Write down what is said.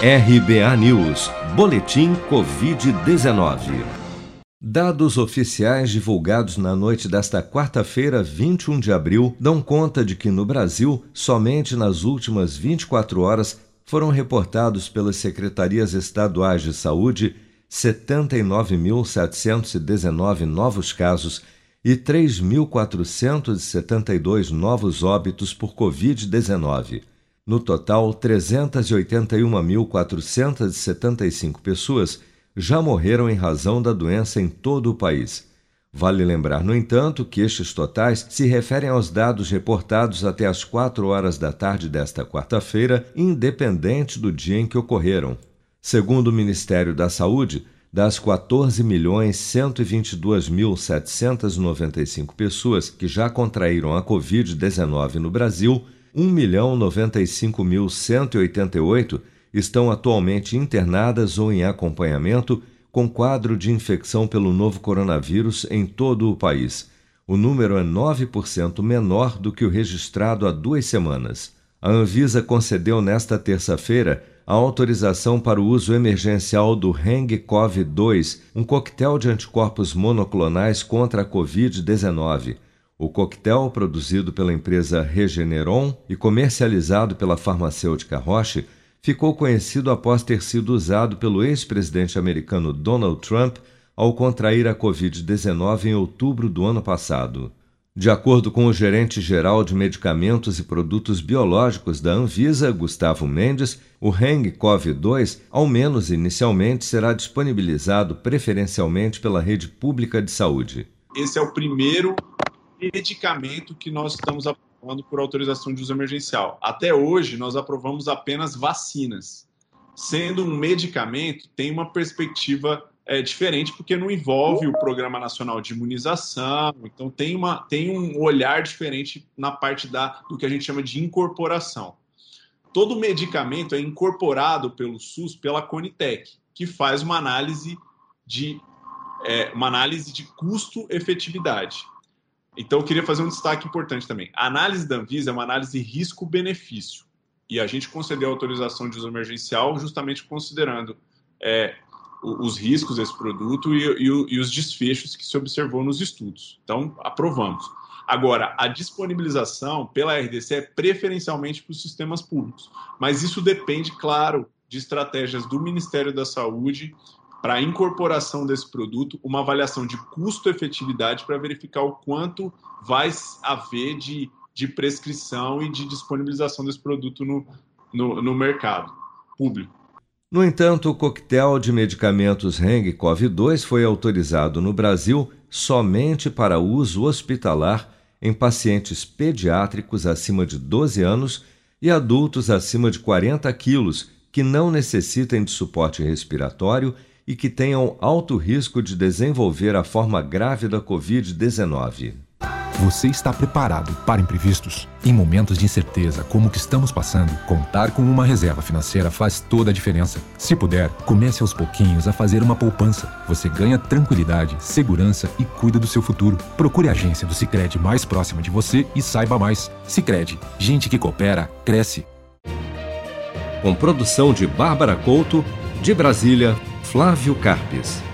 RBA News, Boletim Covid-19. Dados oficiais divulgados na noite desta quarta-feira, 21 de abril, dão conta de que no Brasil, somente nas últimas 24 horas, foram reportados pelas secretarias estaduais de saúde 79.719 novos casos e 3.472 novos óbitos por Covid-19. No total, 381.475 pessoas já morreram em razão da doença em todo o país. Vale lembrar, no entanto, que estes totais se referem aos dados reportados até às 4 horas da tarde desta quarta-feira, independente do dia em que ocorreram. Segundo o Ministério da Saúde, das 14.122.795 pessoas que já contraíram a Covid-19 no Brasil, 1.095.188 estão atualmente internadas ou em acompanhamento com quadro de infecção pelo novo coronavírus em todo o país. O número é 9% menor do que o registrado há duas semanas. A Anvisa concedeu nesta terça-feira a autorização para o uso emergencial do Heng-Cov-2, um coquetel de anticorpos monoclonais contra a Covid-19. O coquetel, produzido pela empresa Regeneron e comercializado pela farmacêutica Roche, ficou conhecido após ter sido usado pelo ex-presidente americano Donald Trump ao contrair a Covid-19 em outubro do ano passado. De acordo com o gerente geral de medicamentos e produtos biológicos da Anvisa, Gustavo Mendes, o Heng-Cov2, ao menos inicialmente, será disponibilizado preferencialmente pela rede pública de saúde. Esse é o primeiro medicamento que nós estamos aprovando por autorização de uso emergencial. Até hoje, nós aprovamos apenas vacinas. Sendo um medicamento, tem uma perspectiva é, diferente, porque não envolve o Programa Nacional de Imunização, então tem, uma, tem um olhar diferente na parte da, do que a gente chama de incorporação. Todo medicamento é incorporado pelo SUS pela Conitec, que faz uma análise de, é, uma análise de custo-efetividade. Então, eu queria fazer um destaque importante também. A análise da Anvisa é uma análise risco-benefício. E a gente concedeu a autorização de uso emergencial justamente considerando é, os riscos desse produto e, e, e, os desfechos que se observou nos estudos. Então, aprovamos. Agora, a disponibilização pela RDC é preferencialmente para os sistemas públicos, mas isso depende, claro, de estratégias do Ministério da Saúde para a incorporação desse produto, uma avaliação de custo-efetividade para verificar o quanto vai haver de, de prescrição e de disponibilização desse produto no, no, no mercado público. No entanto, o coquetel de medicamentos Heng-Cov2 foi autorizado no Brasil somente para uso hospitalar em pacientes pediátricos acima de 12 anos e adultos acima de 40 quilos que não necessitem de suporte respiratório e que tenham alto risco de desenvolver a forma grave da Covid-19. Você está preparado para imprevistos? Em momentos de incerteza como o que estamos passando, contar com uma reserva financeira faz toda a diferença. Se puder, comece aos pouquinhos a fazer uma poupança. Você ganha tranquilidade, segurança e cuida do seu futuro. Procure a agência do Sicredi mais próxima de você e saiba mais. Sicredi, gente que coopera cresce. Com produção de Bárbara Couto, de Brasília, Flávio Carpes.